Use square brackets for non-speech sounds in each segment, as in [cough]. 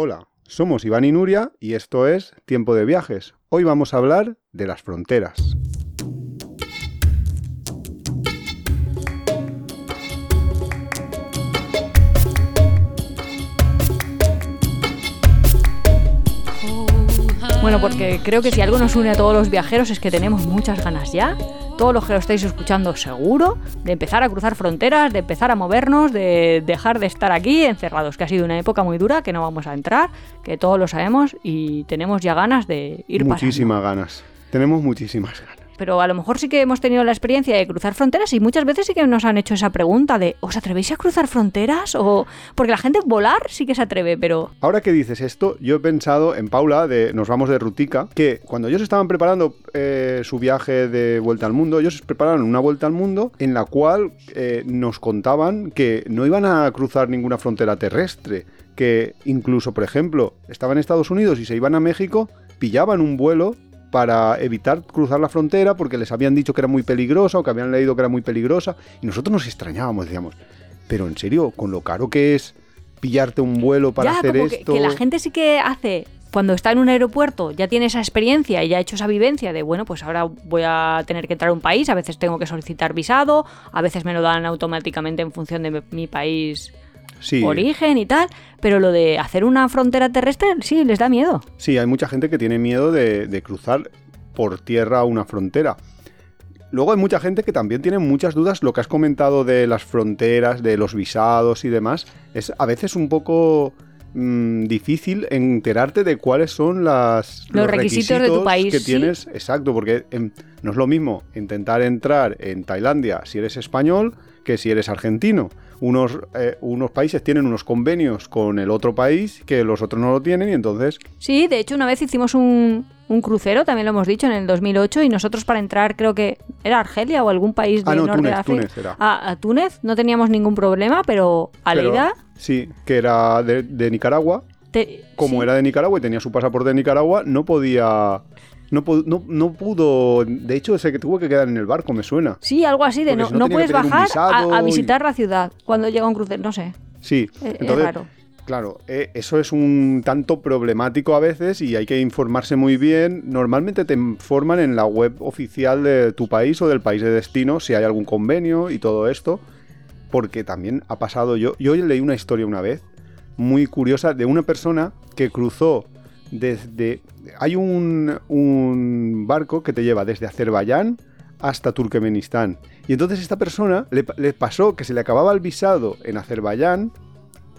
Hola, somos Iván y Nuria y esto es Tiempo de Viajes. Hoy vamos a hablar de las fronteras. Bueno, porque creo que si algo nos une a todos los viajeros es que tenemos muchas ganas ya, todos los que lo estáis escuchando seguro, de empezar a cruzar fronteras, de empezar a movernos, de dejar de estar aquí encerrados, que ha sido una época muy dura, que no vamos a entrar, que todos lo sabemos y tenemos ya ganas de ir Muchísimas ganas. Tenemos muchísimas ganas pero a lo mejor sí que hemos tenido la experiencia de cruzar fronteras y muchas veces sí que nos han hecho esa pregunta de ¿os atrevéis a cruzar fronteras? O porque la gente volar sí que se atreve, pero... Ahora que dices esto, yo he pensado en Paula de Nos vamos de Rutica, que cuando ellos estaban preparando eh, su viaje de vuelta al mundo, ellos prepararon una vuelta al mundo en la cual eh, nos contaban que no iban a cruzar ninguna frontera terrestre, que incluso, por ejemplo, estaban en Estados Unidos y se iban a México, pillaban un vuelo para evitar cruzar la frontera porque les habían dicho que era muy peligrosa o que habían leído que era muy peligrosa y nosotros nos extrañábamos, decíamos, pero en serio, con lo caro que es pillarte un vuelo para hacer esto. Que, la gente sí que hace cuando está en un aeropuerto ya tiene esa experiencia y ya ha hecho esa vivencia de, bueno, pues ahora voy a tener que entrar a un país, a veces tengo que solicitar visado, a veces me lo dan automáticamente en función de mi país origen y tal, pero lo de hacer una frontera terrestre sí les da miedo. Sí, hay mucha gente que tiene miedo de, cruzar por tierra una frontera. Luego hay mucha gente que también tiene muchas dudas. Lo que has comentado de las fronteras, de los visados y demás, es a veces un poco mm, difícil enterarte de cuáles son las, los, requisitos, de tu país que tienes. Exacto, porque em, no es lo mismo intentar entrar en Tailandia si eres español que si eres argentino unos, eh, unos países tienen unos convenios con el otro país que los otros no lo tienen y entonces... Sí, de hecho una vez hicimos un, un crucero, también lo hemos dicho, en el 2008 y nosotros para entrar creo que era Argelia o algún país de ah, no, norte Túnez, de Túnez era. A, Túnez no teníamos ningún problema, pero a la Sí, que era de, Nicaragua. como era de Nicaragua y tenía su pasaporte de Nicaragua, no podía no, no, pudo. De hecho, que tuvo que quedar en el barco, me suena. Sí, algo así, de no, no, puedes bajar a, visitar la ciudad cuando llega un crucero, no sé. Sí, entonces, Claro, eh, eso es un tanto problemático a veces y hay que informarse muy bien. Normalmente te informan en la web oficial de tu país o del país de destino si hay algún convenio y todo esto. Porque también ha pasado, yo, yo leí una historia una vez muy curiosa de una persona que cruzó desde... Hay un, barco que te lleva desde Azerbaiyán hasta Turkmenistán. Y entonces esta persona le, pasó que se le acababa el visado en Azerbaiyán,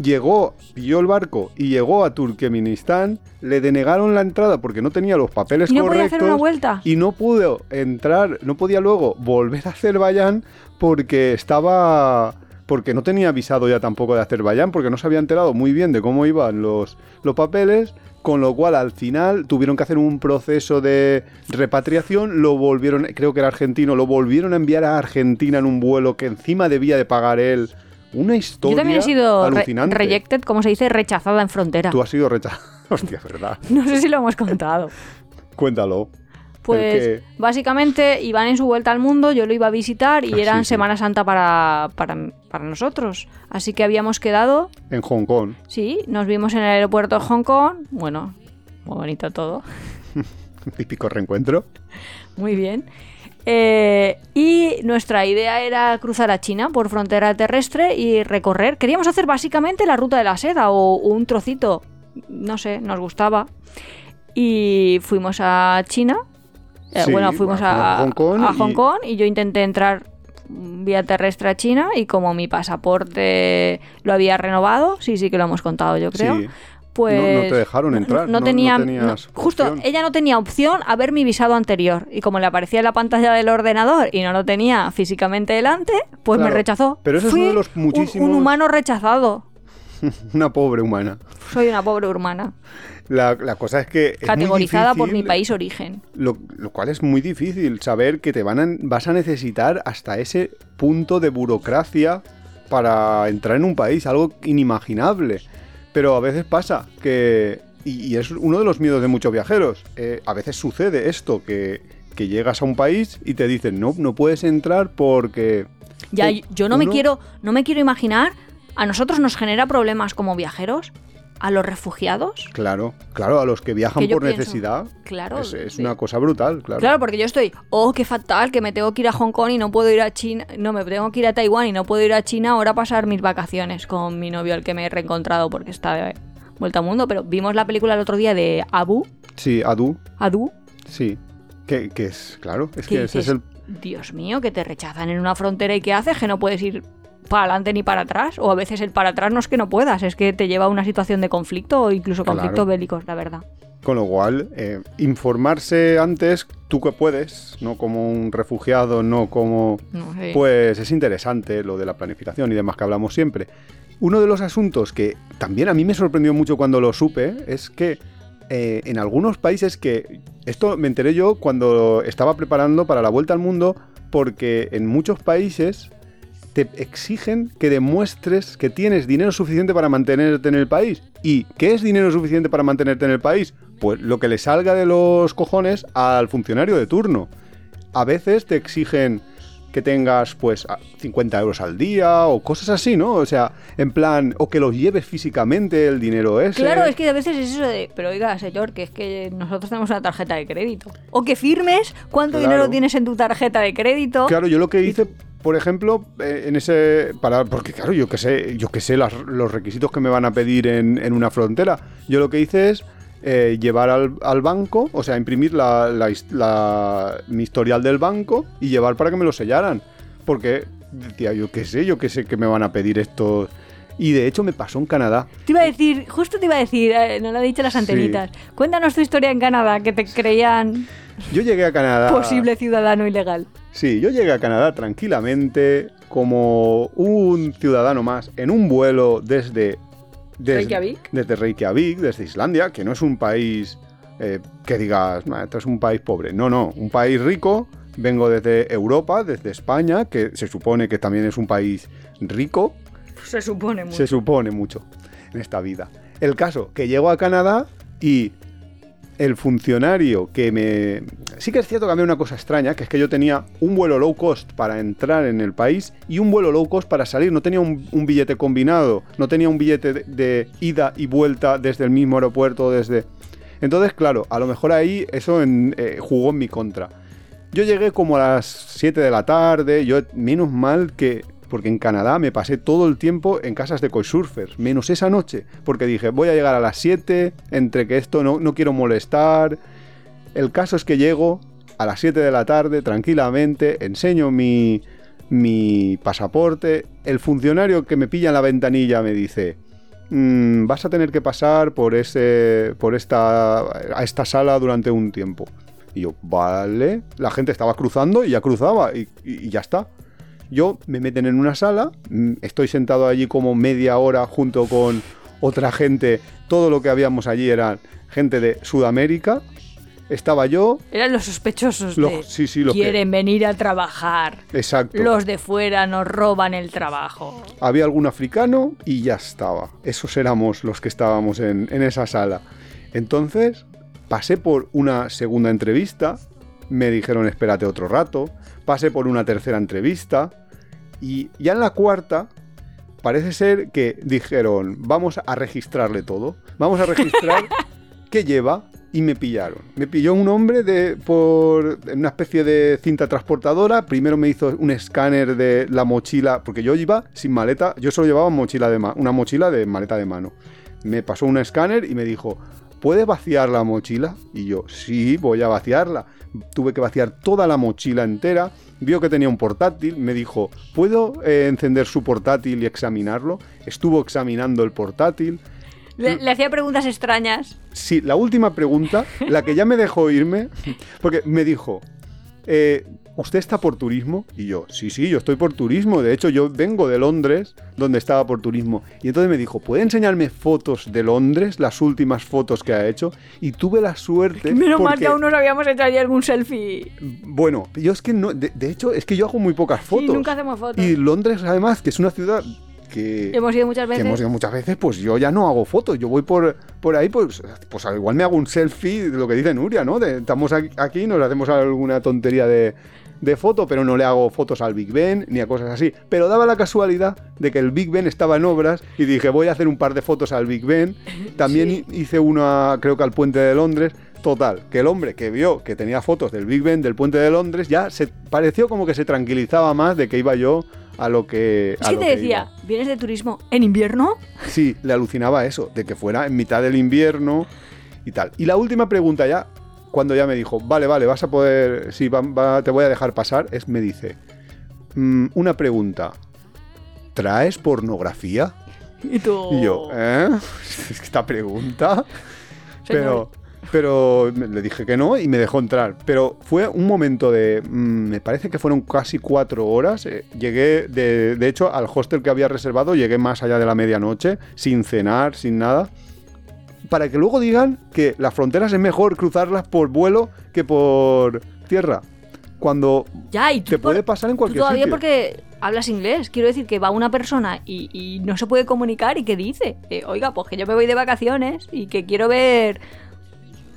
llegó, pilló el barco y llegó a Turkmenistán, le denegaron la entrada porque no tenía los papeles ¿Y no correctos. hacer una vuelta? Y no pudo entrar, no podía luego volver a Azerbaiyán porque estaba porque no tenía visado ya tampoco de Azerbaiyán, porque no se había enterado muy bien de cómo iban los, los papeles con lo cual al final tuvieron que hacer un proceso de repatriación, lo volvieron, creo que era argentino, lo volvieron a enviar a Argentina en un vuelo que encima debía de pagar él. Una historia Yo también he sido alucinante. rejected, como se dice, rechazada en frontera. Tú has sido rechazada. [laughs] Hostia, verdad. no sé si lo hemos contado. Cuéntalo. Pues básicamente iban en su vuelta al mundo, yo lo iba a visitar y ah, eran Semana Santa para, para, nosotros. Así que habíamos quedado... En Hong Kong. Sí, nos vimos en el aeropuerto de Hong Kong. Bueno, muy bonito todo. [laughs] Típico reencuentro. Muy bien. Eh, y nuestra idea era cruzar a China por frontera terrestre y recorrer. Queríamos hacer básicamente la ruta de la seda o un trocito. No sé, nos gustaba. Y fuimos a China eh, bueno, fuimos a, Hong Kong, y... yo intenté entrar vía terrestre a China y como mi pasaporte lo había renovado, sí, sí que lo hemos contado yo creo. Pues no, te dejaron entrar. No, tenía, justo, ella no tenía opción a ver mi visado anterior y como le aparecía en la pantalla del ordenador y no lo tenía físicamente delante, pues me rechazó. Pero ese es uno de los muchísimos. un humano rechazado. [laughs] una pobre humana. Soy una pobre humana. La, cosa es que. Categorizada por mi país origen. Lo, cual es muy difícil saber que te van a, vas a necesitar hasta ese punto de burocracia para entrar en un país, algo inimaginable. Pero a veces pasa que. Y, es uno de los miedos de muchos viajeros. Eh, a veces sucede esto, que, que llegas a un país y te dicen, no, no puedes entrar porque. Ya, yo no me quiero. No me quiero imaginar. A nosotros nos genera problemas como viajeros a los refugiados. Claro, claro, a los que viajan por necesidad. Claro. Es, una cosa brutal, claro. Claro, porque yo estoy, oh, qué fatal, que me tengo que ir a Hong Kong y no puedo ir a China. No, me tengo que ir a Taiwán y no puedo ir a China ahora a pasar mis vacaciones con mi novio, al que me he reencontrado porque está de vuelta al mundo. Pero vimos la película el otro día de Abu. Sí, Adu. Adu. Sí. Que, es, claro, es que ese es el. Dios mío, que te rechazan en una frontera y ¿qué haces? Que no puedes ir para adelante ni para atrás, o a veces el para atrás no es que no puedas, es que te lleva a una situación de conflicto o incluso conflictos bélicos, la verdad. Con lo cual, eh, informarse antes, tú que puedes, no como un refugiado, no como... Pues es interesante lo de la planificación y demás que hablamos siempre. Uno de los asuntos que también a mí me sorprendió mucho cuando lo supe es que eh, en algunos países que... Esto me enteré yo cuando estaba preparando para la vuelta al mundo porque en muchos países te exigen que demuestres que tienes dinero suficiente para mantenerte en el país. ¿Y qué es dinero suficiente para mantenerte en el país? Pues lo que le salga de los cojones al funcionario de turno. A veces te exigen que tengas pues 50 euros al día o cosas así, ¿no? O sea, en plan, o que los lleves físicamente el dinero ese. Claro, es que a veces es eso de, pero oiga, señor, que es que nosotros tenemos una tarjeta de crédito. O que firmes cuánto dinero tienes en tu tarjeta de crédito. Claro, yo lo que hice por ejemplo, eh, en ese. Para, porque claro, yo que sé, yo que sé los requisitos que me van a pedir en, una frontera. Yo lo que hice es eh, llevar al, banco, o sea, imprimir la, mi historial del banco y llevar para que me lo sellaran. Porque decía, yo qué sé, yo qué sé que me van a pedir estos. Y de hecho me pasó en Canadá. Te iba a decir, justo te iba a decir, eh, no lo he dicho las antenitas. Cuéntanos tu historia en Canadá, que te creían. Yo llegué a Canadá. Posible ciudadano ilegal. Sí, yo llegué a Canadá tranquilamente como un ciudadano más en un vuelo desde, desde Reykjavik. Desde Reykjavik, desde Islandia, que no es un país eh, que digas, esto es un país pobre. No, no, un país rico. Vengo desde Europa, desde España, que se supone que también es un país rico. [laughs] Se supone mucho. Se supone mucho en esta vida. El caso, que llego a Canadá y el funcionario que me... Sí que es cierto que había una cosa extraña, que es que yo tenía un vuelo low cost para entrar en el país y un vuelo low cost para salir. No tenía un, billete combinado, no tenía un billete de, ida y vuelta desde el mismo aeropuerto, desde... Entonces, claro, a lo mejor ahí eso eh, jugó en mi contra. Yo llegué como a las 7 de la tarde, yo menos mal que porque en Canadá me pasé todo el tiempo en casas de couchsurfers, menos esa noche, porque dije, voy a llegar a las 7, entre que esto no, no quiero molestar. El caso es que llego a las 7 de la tarde tranquilamente, enseño mi, mi pasaporte, el funcionario que me pilla en la ventanilla me dice, mm, vas a tener que pasar por, ese, por esta, a esta sala durante un tiempo. Y yo, vale, la gente estaba cruzando y ya cruzaba y ya está. Yo me meten en una sala, mm, estoy sentado allí como media hora junto con otra gente. Todo lo que habíamos allí eran gente de Sudamérica. Estaba yo. Eran los sospechosos de sí, sí, quieren venir a trabajar. Exacto. Los de fuera nos roban el trabajo. Había algún africano y ya estaba. Esos éramos los que estábamos en, en esa sala. Entonces pasé por una segunda entrevista. Me dijeron espérate otro rato pasé por una tercera entrevista y ya en la cuarta parece ser que dijeron, vamos a registrarle todo, vamos a registrar [laughs] qué lleva y me pillaron. Me pilló un hombre de por una especie de cinta transportadora. Primero me hizo un escáner de la mochila, porque yo iba sin maleta, yo solo llevaba mochila de una mochila de maleta de mano. Me pasó un escáner y me dijo, ¿puedes vaciar la mochila? Y yo, sí, voy a vaciarla tuve que vaciar toda la mochila entera, vio que tenía un portátil, me dijo, ¿puedo eh, encender su portátil y examinarlo? Estuvo examinando el portátil. Le, le, hacía preguntas extrañas. Sí, la última pregunta, la que ya me dejó irme, porque me dijo, eh, ¿usted está por turismo? Y yo, sí, sí, yo estoy por turismo. De hecho, yo vengo de Londres, donde estaba por turismo. Y entonces me dijo, ¿puede enseñarme fotos de Londres, las últimas fotos que ha hecho? Y tuve la suerte... [laughs] Menos mal que aún nos habíamos hecho allí algún selfie. Bueno, yo es que no... De, hecho, es que yo hago muy pocas fotos. Y nunca hacemos fotos. Y Londres, además, que es una ciudad que hemos ido muchas veces. hemos ido muchas veces, pues yo ya no hago fotos. Yo voy por, por ahí, pues, pues igual me hago un selfie, de lo que dice Nuria, ¿no? estamos aquí, nos hacemos alguna tontería de, de foto, pero no le hago fotos al Big Ben ni a cosas así. Pero daba la casualidad de que el Big Ben estaba en obras y dije, voy a hacer un par de fotos al Big Ben. [laughs] También hice una, creo que al puente de Londres. Total, que el hombre que vio que tenía fotos del Big Ben del puente de Londres ya se pareció como que se tranquilizaba más de que iba yo a lo que. Sí, te decía, ¿vienes de turismo en invierno? Sí, le alucinaba eso, de que fuera en mitad del invierno y tal. Y la última pregunta ya, cuando ya me dijo, vale, vale, vas a poder, sí, te voy a dejar pasar, es, me dice, mm, una pregunta, ¿traes pornografía? Y tú... Y yo, ¿eh? [laughs] Esta pregunta... Pero, pero le dije que no y me dejó entrar. Pero fue un momento de. Mm, me parece que fueron casi cuatro horas. Eh, llegué, de, de, hecho, al hostel que había reservado, llegué más allá de la medianoche, sin cenar, sin nada para que luego digan que las fronteras es mejor cruzarlas por vuelo que por tierra. Cuando ya, y te puede pasar en cualquier tú todavía porque hablas inglés. Quiero decir que va una persona y, no se puede comunicar y que dice, oiga, pues que yo me voy de vacaciones y que quiero ver,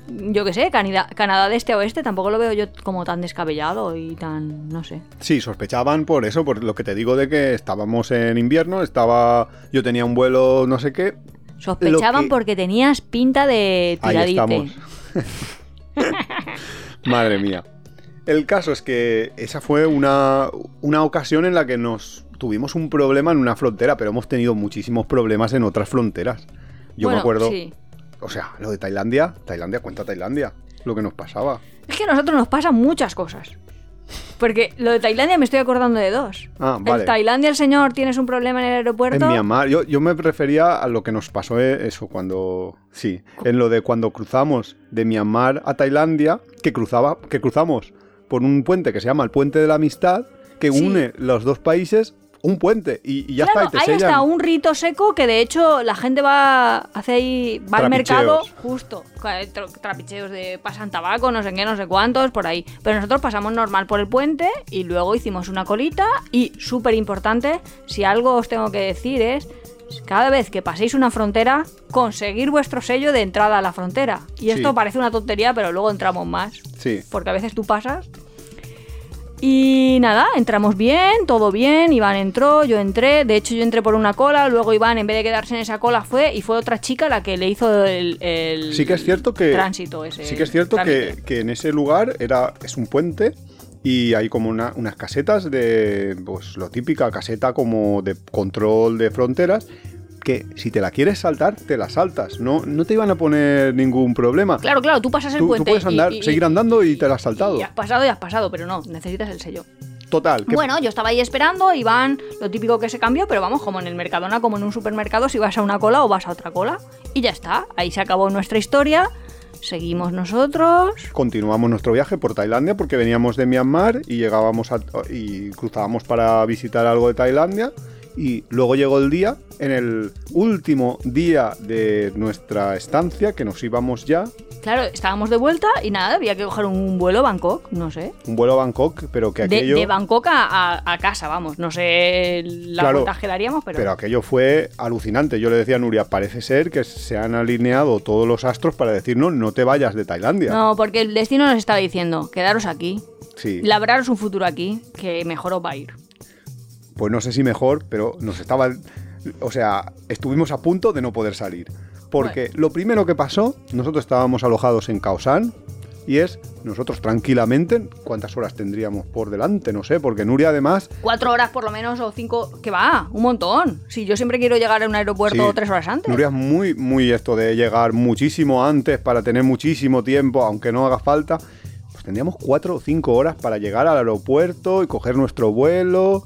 yo qué sé, Canadá, Canadá de este a oeste. Tampoco lo veo yo como tan descabellado y tan, no sé. Sí, sospechaban por eso, por lo que te digo de que estábamos en invierno, estaba, yo tenía un vuelo no sé qué, Sospechaban porque tenías pinta de tiradite. [laughs] Madre mía. El caso es que esa fue una, una ocasión en la que nos tuvimos un problema en una frontera, pero hemos tenido muchísimos problemas en otras fronteras. Yo me acuerdo. O sea, lo de Tailandia, Tailandia cuenta Tailandia, lo que nos pasaba. Es que a nosotros nos pasan muchas cosas. Porque lo de Tailandia me estoy acordando de dos. Ah, vale. En Tailandia el señor tienes un problema en el aeropuerto. En Myanmar. Yo, yo me refería a lo que nos pasó eh, eso cuando. Sí. En lo de cuando cruzamos de Myanmar a Tailandia, que cruzaba, que cruzamos por un puente que se llama el Puente de la Amistad, que une los dos países un puente y, ya está. Y te ahí está un rito seco que de hecho la gente va hace ahí, va al mercado justo. Trapicheos de pasan tabaco, no sé qué, no sé cuántos, por ahí. Pero nosotros pasamos normal por el puente y luego hicimos una colita y súper importante, si algo os tengo que decir es cada vez que paséis una frontera, conseguir vuestro sello de entrada a la frontera. Y esto parece una tontería, pero luego entramos más. Sí. Porque a veces tú pasas y nada, entramos bien, todo bien, Iván entró, yo entré, de hecho yo entré por una cola, luego Iván en vez de quedarse en esa cola fue y fue otra chica la que le hizo el, sí que es cierto que, tránsito ese. Sí que es cierto que, en ese lugar era, es un puente y hay como unas casetas de, pues lo típica caseta como de control de fronteras que si te la quieres saltar, te la saltas. No, no te iban a poner ningún problema. Claro, claro, tú pasas el puente. Tú puedes andar, seguir andando y te la has saltado. Y has pasado y has pasado, pero no, necesitas el sello. Total. Bueno, yo estaba ahí esperando, Iván, lo típico que se cambió, pero vamos, como en el Mercadona, como en un supermercado, si vas a una cola o vas a otra cola. Y ya está, ahí se acabó nuestra historia. Seguimos nosotros. Continuamos nuestro viaje por Tailandia porque veníamos de Myanmar y llegábamos y cruzábamos para visitar algo de Tailandia y luego llegó el día, en el último día de nuestra estancia, que nos íbamos ya. Claro, estábamos de vuelta y nada, había que coger un vuelo a Bangkok, no sé. Un vuelo a Bangkok, pero que aquello... De, Bangkok a, casa, vamos, no sé la claro, que daríamos, pero... Pero aquello fue alucinante. Yo le decía a Nuria, parece ser que se han alineado todos los astros para decirnos no te vayas de Tailandia. No, porque el destino nos estaba diciendo, quedaros aquí. Sí. Labraros un futuro aquí, que mejor os va a ir pues no sé si mejor, pero nos estaba, o sea, estuvimos a punto de no poder salir. Porque lo primero que pasó, nosotros estábamos alojados en Kaosan, y es nosotros tranquilamente, ¿cuántas horas tendríamos por delante? No sé, porque Nuria además... Cuatro horas por lo menos o cinco, que va, un montón. Si yo siempre quiero llegar a un aeropuerto tres horas antes. Nuria es muy, muy esto de llegar muchísimo antes para tener muchísimo tiempo, aunque no haga falta. Pues tendríamos cuatro o cinco horas para llegar al aeropuerto y coger nuestro vuelo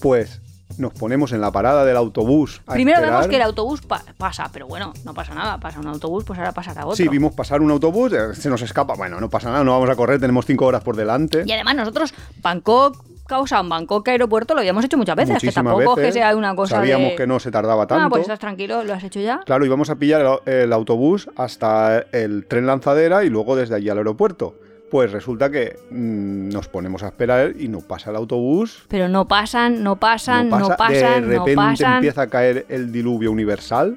pues nos ponemos en la parada del autobús. Primero vemos que el autobús pasa, pero bueno, no pasa nada, pasa un autobús, pues ahora pasará otro. Sí, vimos pasar un autobús, eh, se nos escapa, bueno, no pasa nada, no vamos a correr, tenemos cinco horas por delante. Y además nosotros, Bangkok, causa Bangkok aeropuerto lo habíamos hecho muchas veces, que tampoco que sea una cosa Sabíamos que no se tardaba tanto. Ah, pues estás tranquilo, lo has hecho ya. Claro, íbamos a pillar el autobús hasta el tren lanzadera y luego desde allí al aeropuerto Pues resulta que mm, nos ponemos a esperar y no pasa el autobús. Pero no pasan, no pasan, no, pasan, de repente no pasan. empieza a caer el diluvio universal.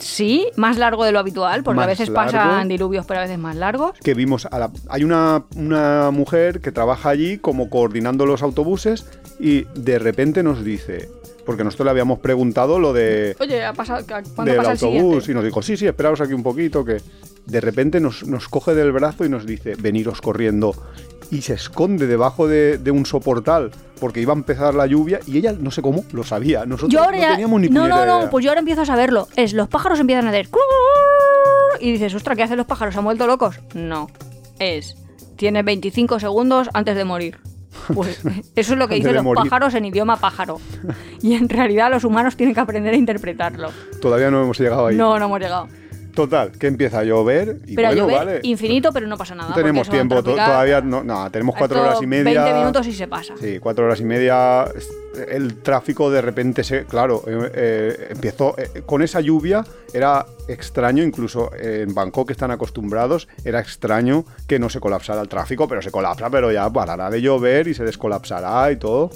Sí, más largo de lo habitual, porque a veces largo. pasan diluvios, pero a veces más largos. Que vimos a la... Hay una, una mujer que trabaja allí como coordinando los autobuses y de repente nos dice, porque nosotros le habíamos preguntado lo de... Oye, ha pasado, ¿cuándo del pasa el autobús siguiente? y nos dijo, sí, sí, esperaos aquí un poquito, que de repente nos, nos coge del brazo y nos dice, veniros corriendo. Y se esconde debajo de, de un soportal porque iba a empezar la lluvia y ella, no sé cómo, lo sabía. Nosotros Yo ahora no teníamos ni no, no, no, pues yo ahora empiezo a saberlo. Es los pájaros empiezan a hacer y dices, ostras, ¿qué hacen los pájaros? ¿Se han vuelto locos? No. Es, tiene 25 segundos antes de morir. Pues [laughs] eso es lo que dicen los morir. pájaros en idioma pájaro. Y en realidad los humanos tienen que aprender a interpretarlo. Todavía no hemos llegado ahí. No, no hemos llegado. Total, que empieza a llover y Pero a bueno, llover vale. infinito, pero no pasa nada. No tenemos tiempo, to- todavía no, no, tenemos cuatro esto horas y media. 20 minutos y se pasa. Sí, cuatro horas y media. El tráfico de repente se. Claro, eh, eh, empezó. eh, con esa lluvia era extraño, incluso en Bangkok están acostumbrados, era extraño que no se colapsara el tráfico, pero se colapsa, pero ya parará de llover y se descolapsará y todo.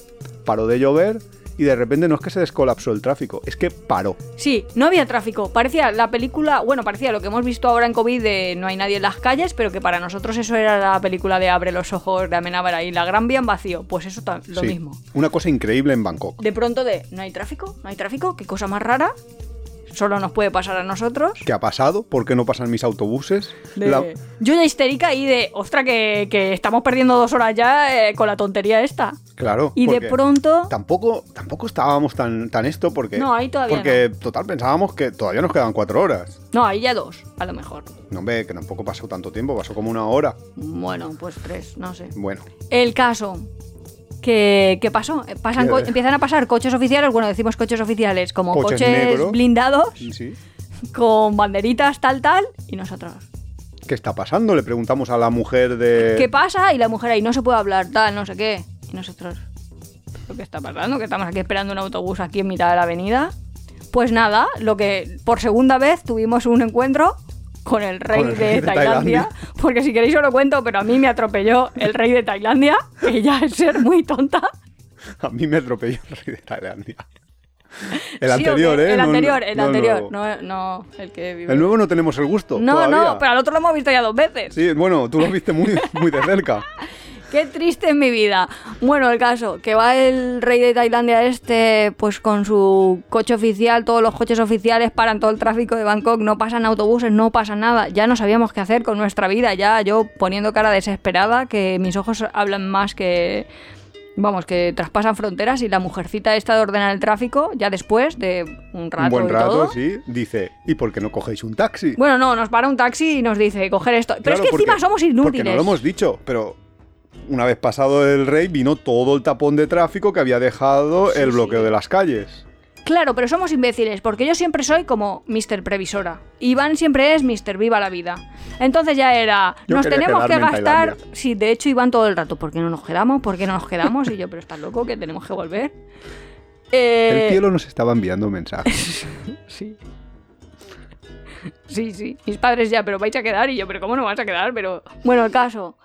Paró de llover y de repente no es que se descolapsó el tráfico, es que paró. Sí, no había tráfico. Parecía la película, bueno, parecía lo que hemos visto ahora en COVID de No hay nadie en las calles, pero que para nosotros eso era la película de Abre los ojos de Amenábar ahí, la Gran Vía en vacío. Pues eso lo Sí, mismo. Una cosa increíble en Bangkok. De pronto de no hay tráfico, no hay tráfico, qué cosa más rara. Solo nos puede pasar a nosotros. ¿Qué ha pasado? ¿Por qué no pasan mis autobuses? De- La- Yo ya histérica y de, ostra, que, que estamos perdiendo dos horas ya eh, con la tontería esta. Claro. Y de pronto, Tampoco, tampoco estábamos tan, tan esto porque. No, ahí todavía Porque, total, pensábamos que todavía nos quedan cuatro horas. no, ahí ya dos, a lo mejor. No, hombre, que tampoco pasó tanto tiempo, pasó como una hora. Bueno, pues tres, no sé. Bueno, El caso. ¿Qué, qué pasó? Pasan ¿Qué? empiezan a pasar coches oficiales, bueno, decimos coches oficiales, como Coches blindados, sí. con banderitas, tal, tal, y nosotros. ¿Qué está pasando? Le preguntamos a la mujer de. ¿Qué pasa? Y la mujer ahí, no se puede hablar, tal, no sé qué. Y nosotros, ¿lo que está pasando? Que estamos aquí esperando un autobús aquí en mitad de la avenida. Pues nada, lo que por segunda vez tuvimos un encuentro con el rey, Con el de, rey de Tailandia, Tailandia. Porque si queréis os lo cuento, pero a mí me atropelló el rey de Tailandia, que ya es ser muy tonta. A mí me atropelló el rey de Tailandia. [laughs] El Sí, anterior. ¿eh? El No- anterior, el no el anterior. No, no, el que vive. El nuevo no tenemos el gusto. no, todavía. no, pero al otro lo hemos visto ya dos veces. Sí, bueno, tú lo viste muy, [laughs] muy de cerca. Qué triste en mi vida. Bueno, el caso, que va el rey de Tailandia este, pues con su coche oficial, todos los coches oficiales paran todo el tráfico de Bangkok, no pasan autobuses, no pasa nada. Ya no sabíamos qué hacer con nuestra vida, ya yo poniendo cara desesperada, que mis ojos hablan más que... Vamos, que traspasan fronteras y la mujercita esta de ordenar el tráfico, ya después de un rato Un buen y rato, todo, sí. Dice, ¿y por qué no cogéis un taxi? Bueno, no, nos para un taxi y nos dice coger esto. Pero Claro, es que porque- encima somos Porque inútiles. no lo hemos dicho, pero una vez pasado el rey vino todo el tapón de tráfico que había dejado Sí, el bloqueo sí. de las calles. Claro, pero somos imbéciles, porque yo siempre soy como Mr. Previsora. Iván siempre es Mr. Viva la vida. Entonces ya era, Yo nos tenemos que gastar... Sí, de hecho Iván todo el rato, ¿por qué no nos quedamos? ¿Por qué no nos quedamos? Y yo, pero estás loco, que tenemos que volver. Eh, El cielo nos estaba enviando mensajes. [laughs] Sí. Sí, sí. Mis padres ya, pero vais a quedar. Y yo, pero ¿cómo no vas a quedar? Pero. Bueno, el caso.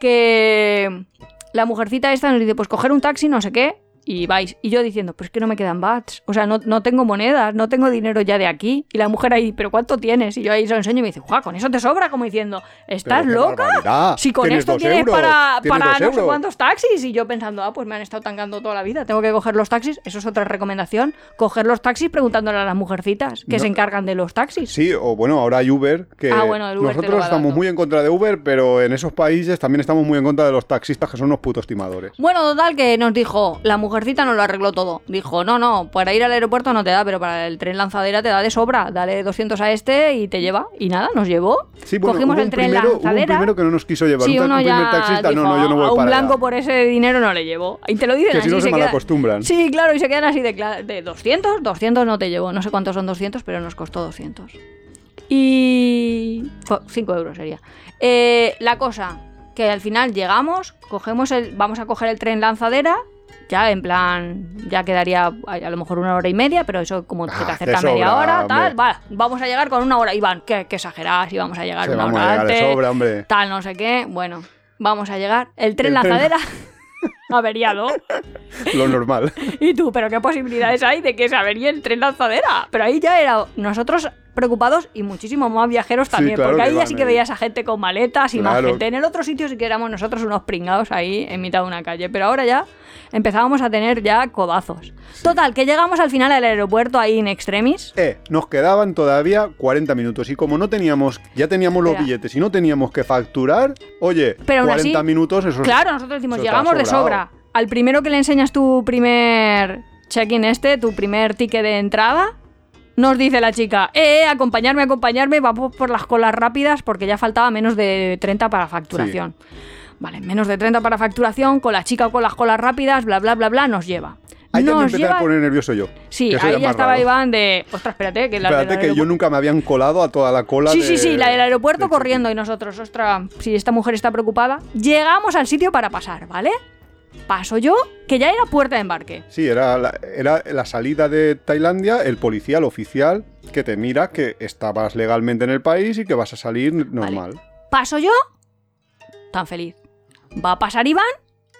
Que la mujercita esta nos dice, pues coger un taxi, no sé qué. Y vais. Y yo diciendo, pues es que no me quedan bats. O sea, no, no tengo monedas, no tengo dinero ya de aquí. Y la mujer ahí, ¿pero cuánto tienes? Y yo ahí se lo enseño y me dice, ¡Juá, con eso te sobra! Como diciendo, ¿estás loca? Si con esto tienes euros, para, tienes para no sé cuántos taxis. Y yo pensando, ah, pues me han estado tangando toda la vida. Tengo que coger los taxis. Eso es otra recomendación. Coger los taxis preguntándole a las mujercitas que No. se encargan de los taxis. Sí, o bueno, ahora hay Uber, que Ah, bueno, el Uber nosotros estamos muy en contra de Uber, pero en esos países también estamos muy en contra de los taxistas que son unos putos timadores. Bueno, total, que nos dijo, la mujercita nos lo arregló todo. Dijo, no, no, para ir al aeropuerto no te da, pero para el tren lanzadera te da de sobra. Dale 200 a este y te lleva. Y nada, nos llevó. Sí, bueno, Cogimos hubo el tren primero, hubo un lanzadera. primero que no nos quiso llevar. Sí, un, uno ya taxista, dijo, no, no, yo no voy a un blanco allá. por ese dinero no le llevo. Y te lo dicen Que así. si no se quedan- malacostumbran. Sí, claro, y se quedan así de, de 200, 200 no te llevo. No sé cuántos son 200, pero nos costó 200. Y... 5 euros sería. Eh, la cosa, que al final llegamos, cogemos el, vamos a coger el tren lanzadera, ya en plan, ya quedaría a, lo mejor una hora y media, pero eso como que te Ah, acerca media hora, tal, va, vamos a llegar con una hora. Iván, que, que exagerás y vamos a llegar Sí, una vamos hora a llegar de antes, sobra, hombre. tal, no sé qué, bueno. vamos a llegar. El tren El tren- lanzadera [laughs] averiado. Lo normal. [laughs] Y tú, pero qué posibilidades hay de que se averíe el tren lanzadera. Pero ahí ya era nosotros preocupados y muchísimos más viajeros también, claro porque que ahí ya sí que ahí. veías a gente con maletas y más gente. En el otro sitio sí que éramos nosotros unos pringados ahí en mitad de una calle, pero ahora ya empezábamos a tener ya codazos. Total, que llegamos al final del aeropuerto ahí en extremis. Eh, nos quedaban todavía 40 minutos y como no teníamos, ya teníamos los billetes y no teníamos que facturar, oye, Pero aún 40 así- minutos, eso es- Claro, nosotros decimos, llegamos de sobra. Al primero que le enseñas tu primer check-in este, tu primer ticket de entrada, nos dice la chica, eh, eh, acompañarme, acompañarme, vamos por las colas rápidas porque ya faltaba menos de 30 para facturación. Vale, menos de 30 para facturación, con la chica con las colas rápidas, bla, bla, bla, bla, nos lleva. Ahí nos empecé lleva... a poner nervioso yo. Sí, ahí ya estaba raro. Iván de, ostras, espérate, que la del Espérate que yo nunca me habían colado a toda la cola Sí, de- sí, sí, la del aeropuerto corriendo y nosotros, ostras, si esta mujer está preocupada. Llegamos al sitio para pasar, ¿vale? Paso yo, que ya era puerta de embarque. Sí, era la, era la salida de Tailandia, el policía, el oficial, que te mira que estabas legalmente en el país y que vas a salir normal. Paso yo, tan feliz. Va a pasar Iván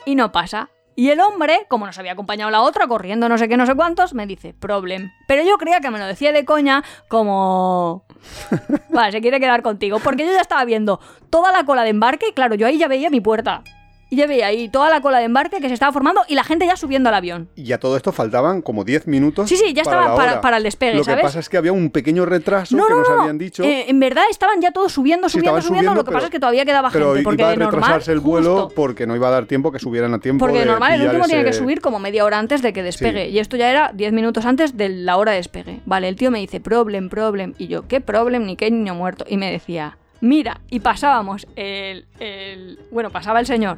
y no pasa. Y el hombre, como nos había acompañado la otra, corriendo no sé qué, no sé cuántos, me dice, problem. Pero yo creía que me lo decía de coña, como... [laughs] Vale, se quiere quedar contigo. Porque yo ya estaba viendo toda la cola de embarque y claro, yo ahí ya veía mi puerta. Y ya veía ahí toda la cola de embarque que se estaba formando y la gente ya subiendo al avión. Y a todo esto faltaban como 10 minutos. Sí, sí, ya para estaba la para, el despegue, Lo ¿sabes? que pasa es que había un pequeño retraso no, que no, nos no. habían dicho. Eh, en verdad estaban ya todos subiendo, Sí, subiendo, estaban subiendo. Lo que pasa es que todavía quedaba pero gente. Porque iba a normal. retrasarse el vuelo justo, porque no iba a dar tiempo que subieran a tiempo. Porque de normal el último tiene que subir como media hora antes de que despegue. Sí. Y esto ya era 10 minutos antes de la hora de despegue. Vale, el tío me dice, problem, problem. Y yo, ¿qué problem? Ni qué niño muerto. Y me decía, mira, y pasábamos el. el- bueno, pasaba el señor.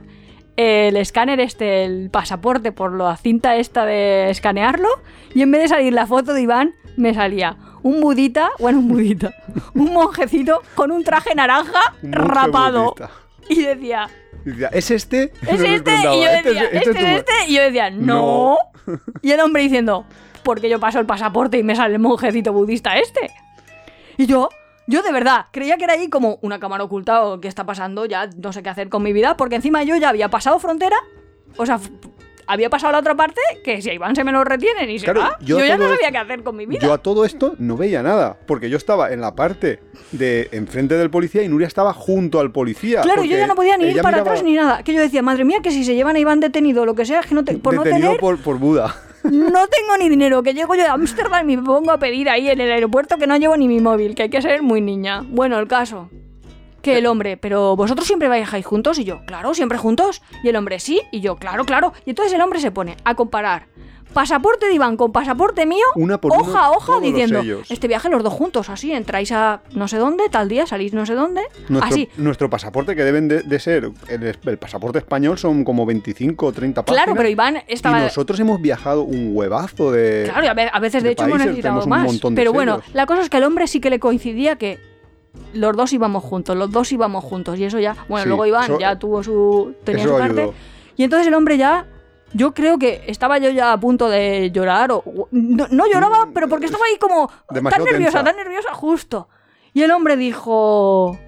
El escáner este, el pasaporte por la cinta esta de escanearlo. Y en vez de salir la foto de Iván, me salía un budita, bueno, un budita, un monjecito con un traje naranja rapado. budista. Y decía, ¿es este? ¿Es este? Y yo "¿Este decía, es- ¿este es es tu- este? Y yo decía, no. Y el hombre diciendo, porque yo paso el pasaporte y me sale el monjecito budista este. Y yo, yo de verdad, creía que era ahí como una cámara oculta o qué está pasando, ya no sé qué hacer con mi vida, porque encima yo ya había pasado frontera, o sea, había pasado a la otra parte, que si a Iván se me lo retienen y se Claro, va, yo yo, ya no sabía qué hacer con mi vida. Yo a todo esto no veía nada, porque yo estaba en la parte de enfrente del policía y Nuria estaba junto al policía. Claro, yo ya no podía ni ir para miraba atrás ni nada. Que yo decía, madre mía, que si se llevan a Iván detenido o lo que sea, que no te, por no detenido tener por, por Buda. No tengo ni dinero, que llego yo a Ámsterdam y me pongo a pedir ahí en el aeropuerto que no llevo ni mi móvil, que hay que ser muy niña. Bueno, el caso. Que el hombre, pero vosotros siempre viajáis juntos y yo, claro, siempre juntos. Y el hombre, sí, y yo, claro, claro. Y entonces el hombre se pone a comparar pasaporte de Iván con pasaporte mío, Una por hoja a hoja, diciendo, este viaje los dos juntos, así, entráis a no sé dónde, tal día, salís no sé dónde, Nuestro, así. nuestro pasaporte, que deben de, de ser, el, el pasaporte español son como 25 o 30 páginas. Claro, pero Iván estaba... Y nosotros hemos viajado un huevazo de... Claro, y a ve- a veces de, de hecho hemos necesitado más. Pero bueno, sellos. la cosa es que al hombre sí que le coincidía que los dos íbamos juntos, los dos íbamos juntos. Y eso ya, bueno, Sí, luego Iván eso- ya tuvo su. tenía su parte. ayudó. Y entonces el hombre ya. Yo creo que estaba yo ya a punto de llorar. O, no, no lloraba, pero porque estaba ahí como. tan nerviosa, tensa. tan nerviosa, justo. Y el hombre dijo.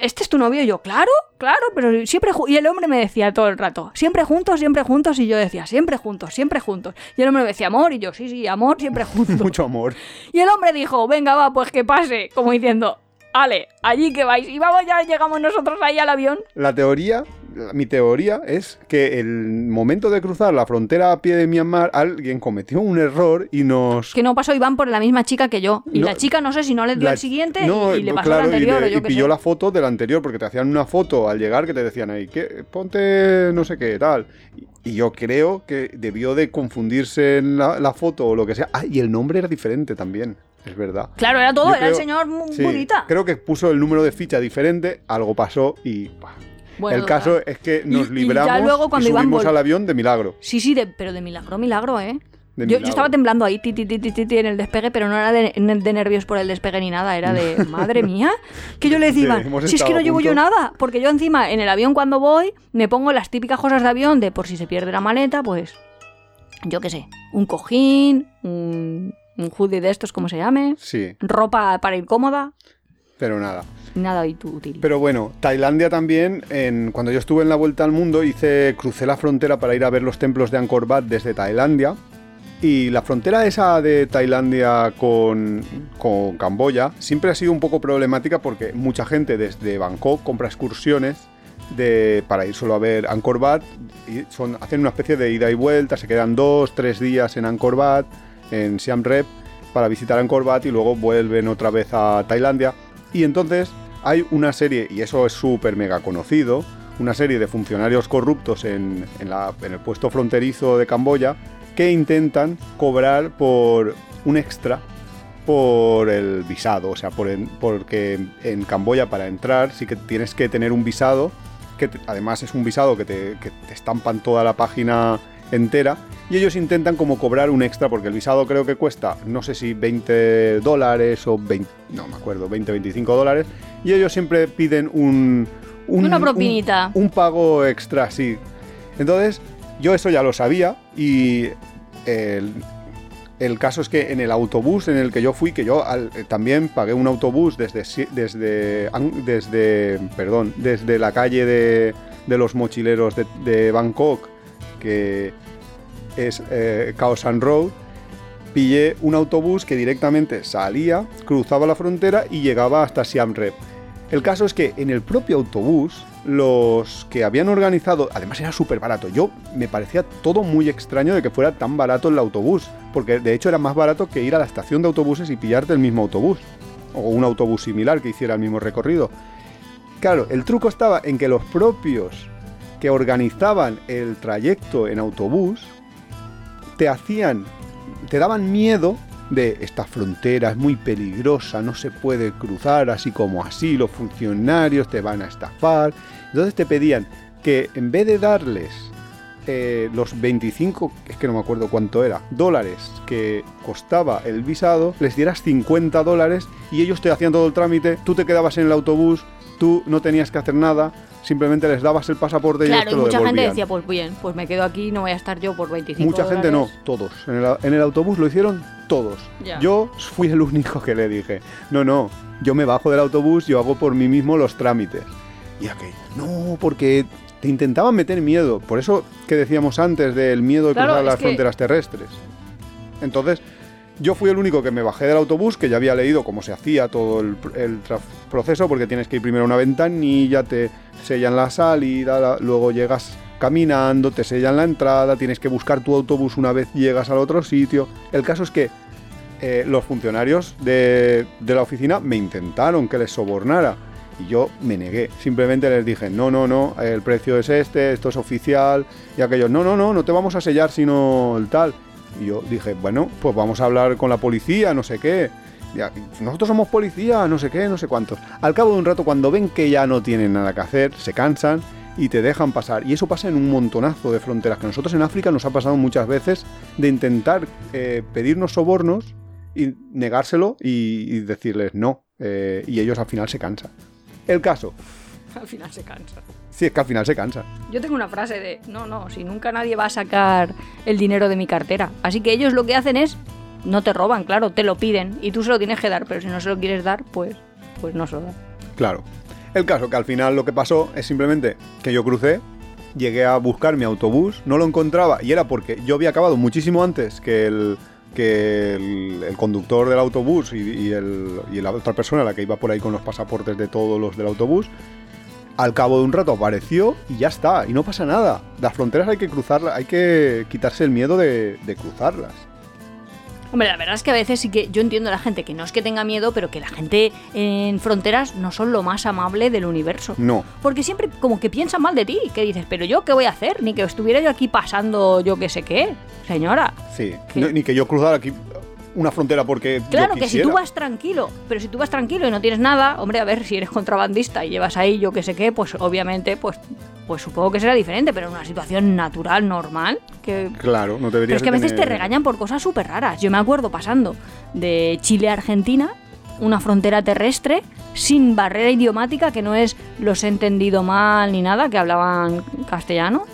¿Este es tu novio? Y yo, claro, claro, pero siempre. ju-". Y el hombre me decía todo el rato, siempre juntos, siempre juntos. Y yo decía, siempre juntos, siempre juntos. Y el hombre me decía, amor. Y yo, sí, sí, amor, siempre [laughs] juntos. Mucho amor. Y el hombre dijo, venga, va, pues que pase. Como diciendo, ale, allí que vais. Y vamos, ya llegamos nosotros ahí al avión. La teoría, mi teoría es que el momento de cruzar la frontera a pie de Myanmar, alguien cometió un error y nos... Que no pasó Iván por la misma chica que yo. Y No, la chica, no sé si no le dio La- el siguiente no, y, y le pasó claro, el anterior y, le- o yo y pilló sé. la foto del anterior porque te hacían una foto al llegar que te decían ahí, que ponte no sé qué tal. Y, yo creo que debió de confundirse en la, la foto o lo que sea. Ah, y el nombre era diferente también, es verdad. Claro, era todo, Yo era el señor Sí, budita. creo que puso el número de ficha diferente, algo pasó y... bah. Bueno, el caso es que nos y ya libramos y, luego cuando Iván subimos al avión de milagro. Sí, sí, de- pero de milagro, milagro, ¿eh? Yo, estaba temblando ahí, ti, ti, ti, en el despegue, pero no era de, de nervios por el despegue ni nada, era de, [laughs] madre mía, que yo le decía, si es que no llevo yo punto". nada, porque yo encima en el avión cuando voy me pongo las típicas cosas de avión de por si se pierde la maleta, pues, yo qué sé, un cojín, un, un hoodie de estos, como se llame, Sí. ropa para ir cómoda. Pero nada. Nada útil. Pero bueno, Tailandia también, en, cuando yo estuve en la vuelta al mundo, hice, crucé la frontera para ir a ver los templos de Angkor Wat desde Tailandia. Y la frontera esa de Tailandia con, con Camboya siempre ha sido un poco problemática porque mucha gente desde Bangkok compra excursiones de, para ir solo a ver Angkor Wat. Y son, hacen una especie de ida y vuelta, se quedan dos, tres días en Angkor Wat, en Siam Reap, para visitar Angkor Wat y luego vuelven otra vez a Tailandia. Y entonces hay una serie, y eso es súper mega conocido, una serie de funcionarios corruptos en, en el puesto fronterizo de Camboya que intentan cobrar por un extra por el visado, o sea, por porque en Camboya para entrar sí que tienes que tener un visado, que además es un visado que te, estampan toda la página entera, y ellos intentan como cobrar un extra, porque el visado creo que cuesta, no sé si 20 dólares o 20, no me acuerdo, 20, 25 dólares, y ellos siempre piden un... Una propinita. Un, un pago extra, sí. Entonces, yo eso ya lo sabía y el, caso es que en el autobús en el que yo fui, que yo eh, también pagué un autobús desde, desde, desde, perdón, desde la calle de, los mochileros de, Bangkok, que es eh, Khao San Road, pillé un autobús que directamente salía, cruzaba la frontera y llegaba hasta Siam Reap. El caso es que en el propio autobús los que habían organizado, además era súper barato, yo me parecía todo muy extraño de que fuera tan barato el autobús, porque de hecho era más barato que ir a la estación de autobuses y pillarte el mismo autobús, o un autobús similar que hiciera el mismo recorrido. Claro, el truco estaba en que los propios que organizaban el trayecto en autobús te hacían, te daban miedo de esta frontera es muy peligrosa, no se puede cruzar así como así, los funcionarios te van a estafar. Entonces te pedían que en vez de darles eh, los 25, es que no me acuerdo cuánto era, dólares que costaba el visado, les dieras 50 dólares y ellos te hacían todo el trámite, tú te quedabas en el autobús, tú no tenías que hacer nada, simplemente les dabas el pasaporte y claro, y mucha gente decía, pues bien, pues me quedo aquí, no voy a estar yo por 25 Mucha gente no, todos. En el, autobús lo hicieron todos. Yo fui el único que le dije, no, no, yo me bajo del autobús, yo hago por mí mismo los trámites. Y aquel, no, porque te intentaban meter miedo. Por eso que decíamos antes del miedo de cruzar las fronteras terrestres. Entonces, yo fui el único que me bajé del autobús, que ya había leído cómo se hacía todo el, proceso, porque tienes que ir primero a una ventanilla, te sellan la salida, luego llegas caminando, te sellan la entrada, tienes que buscar tu autobús una vez llegas al otro sitio. El caso es que eh, los funcionarios de, la oficina me intentaron que les sobornara. Y yo me negué. Simplemente les dije, no, no, no, el precio es este, esto es oficial. Y aquellos, no, no, no, no te vamos a sellar sino el tal. Y yo dije, bueno, pues vamos a hablar con la policía, no sé qué. nosotros somos policía, no sé qué, no sé cuántos. Al cabo de un rato, cuando ven que ya no tienen nada que hacer, se cansan y te dejan pasar. Y eso pasa en un montonazo de fronteras, que nosotros en África nos ha pasado muchas veces de intentar eh, pedirnos sobornos y negárselo y, decirles no. Eh, y ellos al final se cansan. El caso. [laughs] Al final se cansa. Sí, es que al final se cansa. Yo tengo una frase de, no, no, si nunca nadie va a sacar el dinero de mi cartera. Así que ellos lo que hacen es, no te roban, claro, te lo piden y tú se lo tienes que dar, pero si no se lo quieres dar, pues, pues no se lo dan. Claro. El caso que al final lo que pasó es simplemente que yo crucé, llegué a buscar mi autobús, no lo encontraba y era porque yo había acabado muchísimo antes que el que el, conductor del autobús y, y, el, y la otra persona, la que iba por ahí con los pasaportes de todos los del autobús, al cabo de un rato apareció y ya está, y no pasa nada. Las fronteras hay que cruzarlas, hay que quitarse el miedo de, cruzarlas. Hombre, la verdad es que a veces sí que yo entiendo a la gente que no es que tenga miedo, pero que la gente en fronteras no son lo más amable del universo. No. Porque siempre como que piensan mal de ti, que dices, pero yo qué voy a hacer, ni que estuviera yo aquí pasando yo qué sé qué, señora. Sí, ni que yo cruzara aquí una frontera porque. Claro, que si tú vas tranquilo, pero si tú vas tranquilo y no tienes nada, hombre, a ver, si eres contrabandista y llevas ahí yo qué sé qué, pues obviamente, pues pues supongo que será diferente, pero en una situación natural, normal, que... Claro, no debería Pero es que a veces te regañan por cosas súper raras. Yo me acuerdo pasando de Chile a Argentina, una frontera terrestre, sin barrera idiomática, que no es los he entendido mal ni nada, que hablaban castellano.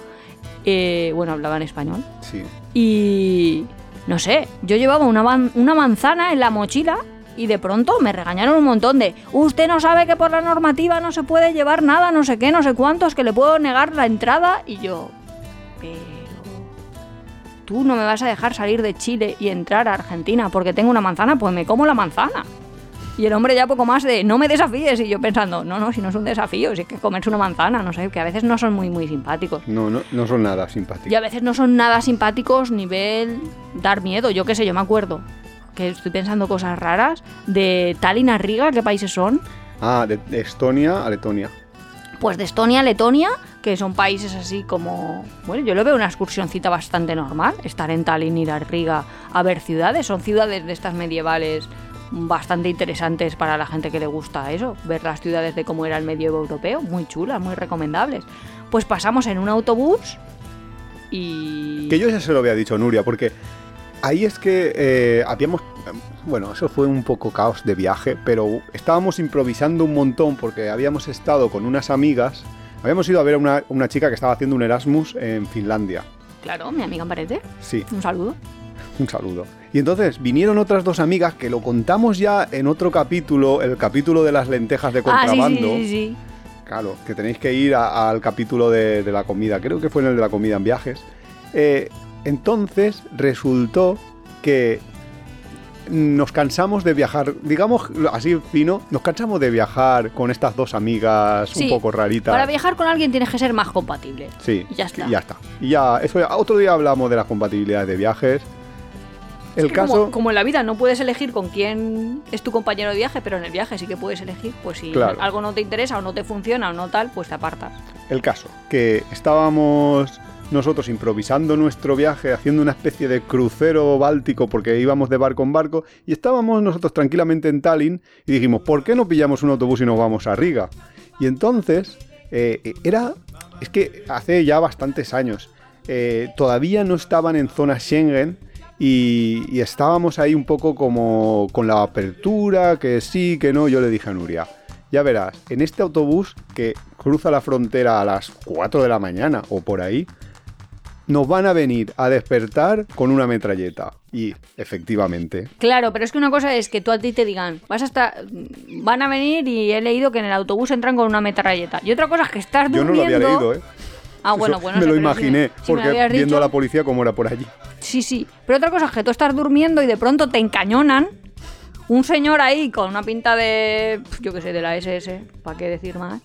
Eh, bueno, hablaban español. Sí. Y no sé, yo llevaba una, una manzana en la mochila y de pronto me regañaron un montón de, usted no sabe que por la normativa no se puede llevar nada, no sé qué, no sé cuántos, que le puedo negar la entrada y yo, pero tú no me vas a dejar salir de Chile y entrar a Argentina porque tengo una manzana, pues me como la manzana. Y el hombre ya poco más de, no me desafíes. Y yo pensando, no, no, si no es un desafío, si es que comerse una manzana, no sé, que a veces no son muy, muy simpáticos. No, no, no son nada simpáticos. Y a veces no son nada simpáticos nivel dar miedo. Yo qué sé, yo me acuerdo que estoy pensando cosas raras de Tallinn a Riga, ¿qué países son? Ah, de, Estonia a Letonia. Pues de Estonia a Letonia, que son países así como... Bueno, yo lo veo una excursioncita bastante normal, estar en Tallinn, ir a Riga a ver ciudades. Son ciudades de estas medievales bastante interesantes para la gente que le gusta eso, ver las ciudades de cómo era el medievo europeo, muy chulas, muy recomendables. Pues pasamos en un autobús y... Que yo ya se lo había dicho Nuria, porque ahí es que eh, habíamos... Bueno, eso fue un poco caos de viaje, pero estábamos improvisando un montón porque habíamos estado con unas amigas, habíamos ido a ver a una, una chica que estaba haciendo un Erasmus en Finlandia. Claro, mi amiga parece. Sí. Un saludo. Un saludo. Y entonces vinieron otras dos amigas que lo contamos ya en otro capítulo, el capítulo de las lentejas de contrabando. Ah, sí, sí, sí, Claro, que tenéis que ir al capítulo de, la comida. Creo que fue en el de la comida en viajes. Eh, entonces resultó que nos cansamos de viajar, digamos así fino, nos cansamos de viajar con estas dos amigas un poco raritas. Para viajar con alguien tienes que ser más compatible. Sí. Y ya está. Y ya está. Y ya, eso otro día hablamos de las compatibilidades de viajes. El caso... Como, en la vida no puedes elegir con quién es tu compañero de viaje, pero en el viaje sí que puedes elegir. Pues si algo no te interesa o no te funciona o no tal, pues te apartas. El caso, que estábamos nosotros improvisando nuestro viaje, haciendo una especie de crucero báltico porque íbamos de barco en barco y estábamos nosotros tranquilamente en Tallinn y dijimos, ¿por qué no pillamos un autobús y nos vamos a Riga? Y entonces eh, era, es que hace ya bastantes años, eh, todavía no estaban en zona Schengen y, estábamos ahí un poco como con la apertura, que sí, que no. Yo le dije a Nuria, ya verás, en este autobús que cruza la frontera a las 4 de la mañana o por ahí, nos van a venir a despertar con una metralleta. Y efectivamente. Claro, pero es que una cosa es que tú a ti te digan, vas a estar, van a venir y he leído que en el autobús entran con una metralleta. Y otra cosa es que estás durmiendo. Yo no lo había leído, ¿eh? Ah, bueno, bueno. Me lo imaginé, porque viendo a la policía cómo era por allí. Sí, sí. Pero otra cosa es que tú estás durmiendo y de pronto te encañonan. Un señor ahí con una pinta de. Yo qué sé, de la SS, ¿para qué decir más?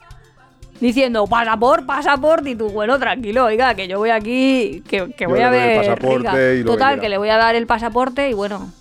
Diciendo, pasaporte, pasaporte, y tú, bueno, tranquilo, oiga, que yo voy aquí, que, que voy a ver. pasaporte Total, que, le voy a dar el pasaporte y bueno.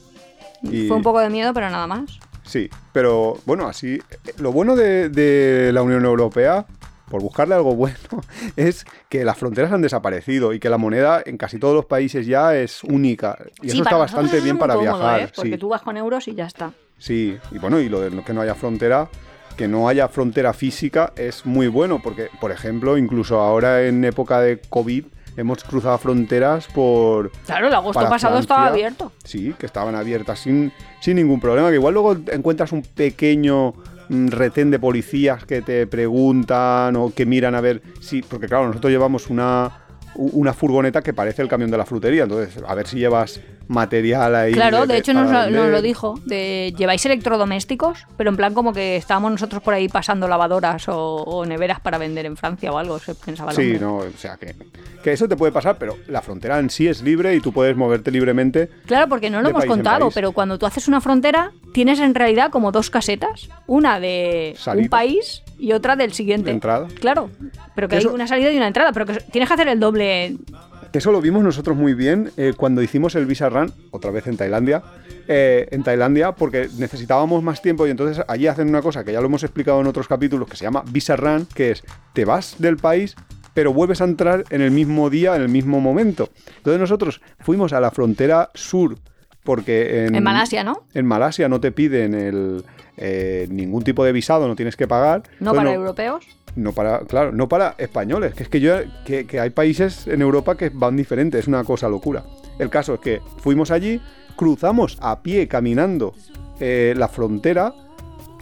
Fue un poco de miedo, pero nada más. Sí, pero bueno, así. Lo bueno de, de la Unión Europea por buscarle algo bueno, [laughs] es que las fronteras han desaparecido y que la moneda en casi todos los países ya es única. Y eso está bastante bien para viajar. ¿eh? Porque tú vas con euros y ya está. Sí, y bueno, y lo de que no haya frontera, que no haya frontera física es muy bueno, porque, por ejemplo, incluso ahora en época de COVID, hemos cruzado fronteras por... Claro, el agosto pasado estaba abierto. Sí, que estaban abiertas sin, sin ningún problema, que igual luego encuentras un pequeño retén de policías que te preguntan o que miran a ver si. Porque, claro, nosotros llevamos una, una furgoneta que parece el camión de la frutería. Entonces, a ver si llevas material ahí. Claro, de, hecho nos, lo dijo. De, ¿Lleváis electrodomésticos? Pero en plan como que estábamos nosotros por ahí pasando lavadoras o, neveras para vender en Francia o algo, se pensaba. Sí, no, o sea que, que, eso te puede pasar, pero la frontera en sí es libre y tú puedes moverte libremente. Claro, porque no lo hemos contado, pero cuando tú haces una frontera tienes en realidad como dos casetas. Una de un país y otra del siguiente. entrada? Claro, pero que hay una salida y una entrada, pero que tienes que hacer el doble eso lo vimos nosotros muy bien eh, cuando hicimos el Visa Run, otra vez en Tailandia, eh, en Tailandia, porque necesitábamos más tiempo y entonces allí hacen una cosa que ya lo hemos explicado en otros capítulos, que se llama Visa Run, que es te vas del país, pero vuelves a entrar en el mismo día, en el mismo momento. Entonces nosotros fuimos a la frontera sur, porque en, en Malasia, ¿no? En Malasia no te piden el, eh, ningún tipo de visado, no tienes que pagar. ¿No para europeos? No para, claro, no para españoles, que es que yo que, hay países en Europa que van diferentes, es una cosa locura. El caso es que fuimos allí, cruzamos a pie caminando eh, la frontera,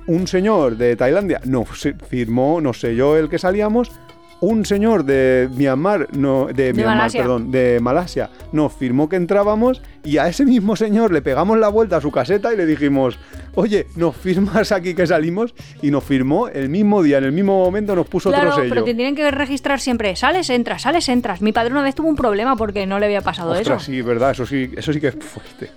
un señor de Tailandia nos firmó, nos selló el que salíamos, un señor de Myanmar, no, de, Myanmar, Malasia. perdón, de Malasia, nos firmó que entrábamos y a ese mismo señor le pegamos la vuelta a su caseta y le dijimos, oye, ¿nos firmas aquí que salimos? Y nos firmó el mismo día, en el mismo momento nos puso Claro, otro sello. pero te tienen que registrar siempre. Sales, entras, sales, entras. Mi padre una vez tuvo un problema porque no le había pasado Ostras, eso. sí, verdad, eso sí, eso sí que es fuerte.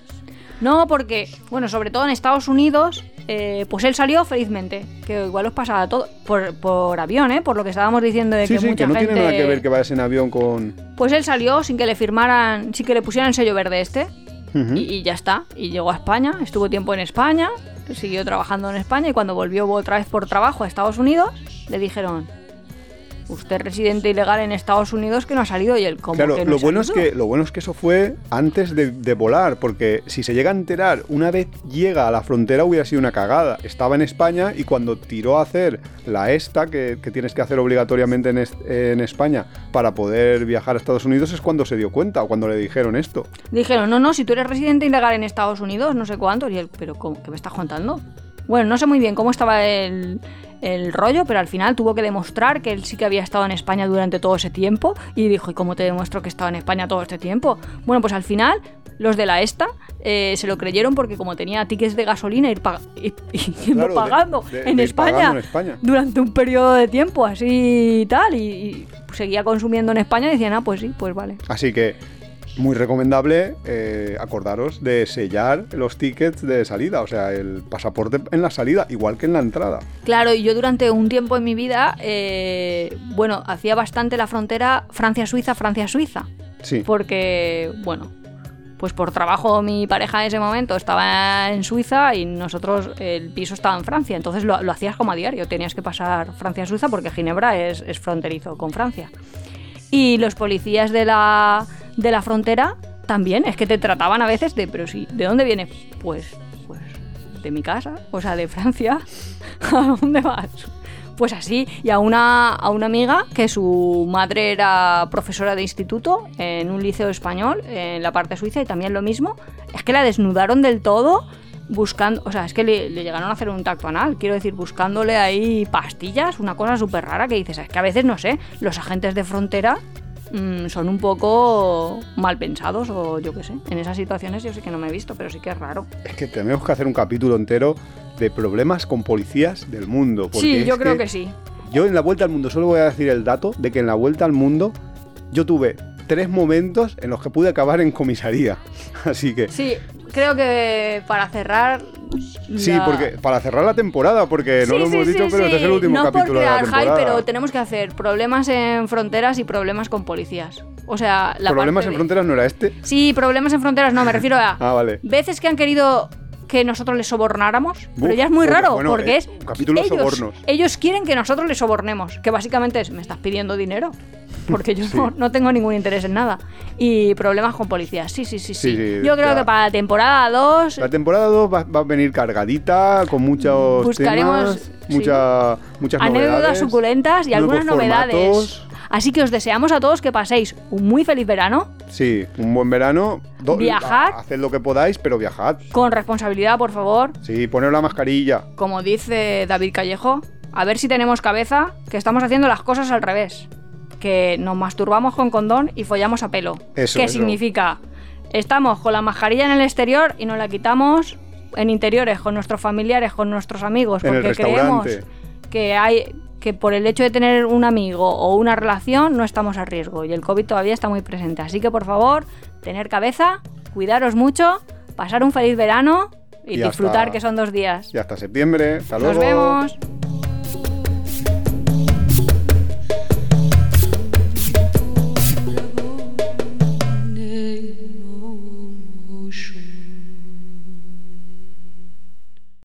No, porque, bueno, sobre todo en Estados Unidos, eh, pues él salió felizmente. Que igual os pasaba todo. Por, por avión, ¿eh? Por lo que estábamos diciendo de Sí, que sí, mucha que no gente. tiene nada que ver que vayas en avión con... Pues él salió sin que le firmaran, sin que le pusieran el sello verde este. Y, y ya está. Y llegó a España, estuvo tiempo en España, siguió trabajando en España y cuando volvió otra vez por trabajo a Estados Unidos, le dijeron, usted es residente ilegal en Estados Unidos que no ha salido y él, ¿cómo Claro, que no lo bueno, es salido?". que, lo bueno es que eso fue antes de, de volar, porque si se llega a enterar, una vez llega a la frontera hubiera sido una cagada. Estaba en España y cuando tiró a hacer la ESTA, que, que tienes que hacer obligatoriamente en, es- en España para poder viajar a Estados Unidos, es cuando se dio cuenta o cuando le dijeron esto. Dijeron, no, no, si tú eres residente ilegal en Estados Unidos, no sé cuánto. Y él, pero ¿cómo? ¿qué me estás contando? Bueno, no sé muy bien cómo estaba el, el rollo, pero al final tuvo que demostrar que él sí que había estado en España durante todo ese tiempo. Y dijo, ¿y cómo te demuestro que he estado en España todo este tiempo? Bueno, pues al final, los de la ESTA eh, se lo creyeron porque como tenía tickets de gasolina, ir, pag- [laughs] ir- yendo Claro, de- pagando, de- en de ir España, pagando en España. durante un periodo de tiempo así y tal. Y, y seguía consumiendo en España y decían, ah, pues sí, pues vale. Así que muy recomendable eh, acordaros de sellar los tickets de salida, o sea, el pasaporte en la salida, igual que en la entrada. Claro, y yo durante un tiempo en mi vida, eh, bueno, hacía bastante la frontera Francia-Suiza, Francia-Suiza. Sí. Porque, bueno, pues por trabajo mi pareja en ese momento estaba en Suiza y nosotros, el piso estaba en Francia. Entonces lo, lo hacías como a diario, tenías que pasar Francia-Suiza porque Ginebra es, es fronterizo con Francia. Y los policías de la, de la frontera también, es que te trataban a veces de, pero sí, ¿de dónde vienes? Pues, pues, de mi casa, o sea, de Francia. [laughs] ¿A dónde vas? Pues así, y a una, a una amiga que su madre era profesora de instituto en un liceo español en la parte suiza y también lo mismo, es que la desnudaron del todo buscando, o sea, es que le, le llegaron a hacer un tacto anal, quiero decir, buscándole ahí pastillas, una cosa súper rara que dices, es que a veces, no sé, los agentes de frontera mm, son un poco mal pensados o yo qué sé, en esas situaciones yo sí que no me he visto, pero sí que es raro. Es que tenemos que hacer un capítulo entero de problemas con policías del mundo. Sí, yo creo que sí. Yo en la vuelta al mundo solo voy a decir el dato de que en la vuelta al mundo yo tuve tres momentos en los que pude acabar en comisaría. [laughs] Así que Sí, creo que para cerrar. sí, la- porque para cerrar la temporada, porque no Sí, lo sí, hemos sí, dicho, pero este es sí. el último no capítulo por de la crear temporada. pero tenemos que hacer problemas en fronteras y problemas con policías. O sea, la Problemas en de- fronteras no era este. Sí, problemas en fronteras, no, me refiero a [laughs] Ah, vale. veces que han querido que nosotros les sobornáramos, pero Uf, ya es muy bueno, raro, bueno, porque eh, es capítulo ellos, sobornos. ellos quieren que nosotros les sobornemos, que básicamente es, me estás pidiendo dinero, [laughs] porque yo Sí. no, no tengo ningún interés en nada. Y problemas con policías, sí, sí, sí, sí. Yo creo ya. que para la temporada 2 La temporada 2 va, va a venir cargadita, con muchos Buscaremos, temas, mucha, muchas anécdotas novedades. suculentas y algunas novedades. formatos. Así que os deseamos a todos que paséis un muy feliz verano, Sí, un buen verano. Do- Viajad. a- Haced lo que podáis, pero viajad. con responsabilidad, por favor. Sí, poner la mascarilla. Como dice David Callejo, a ver si tenemos cabeza, que estamos haciendo las cosas al revés. Que nos masturbamos con condón y follamos a pelo. Eso, ¿Qué eso. significa? Estamos con la mascarilla en el exterior y nos la quitamos en interiores, con nuestros familiares, con nuestros amigos, En porque creemos que hay que por el hecho de tener un amigo o una relación no estamos a riesgo y el COVID todavía está muy presente. Así que por favor, tener cabeza, cuidaros mucho, pasar un feliz verano y, Y disfrutar hasta- que son dos días. Y hasta septiembre. Hasta Nos luego. vemos.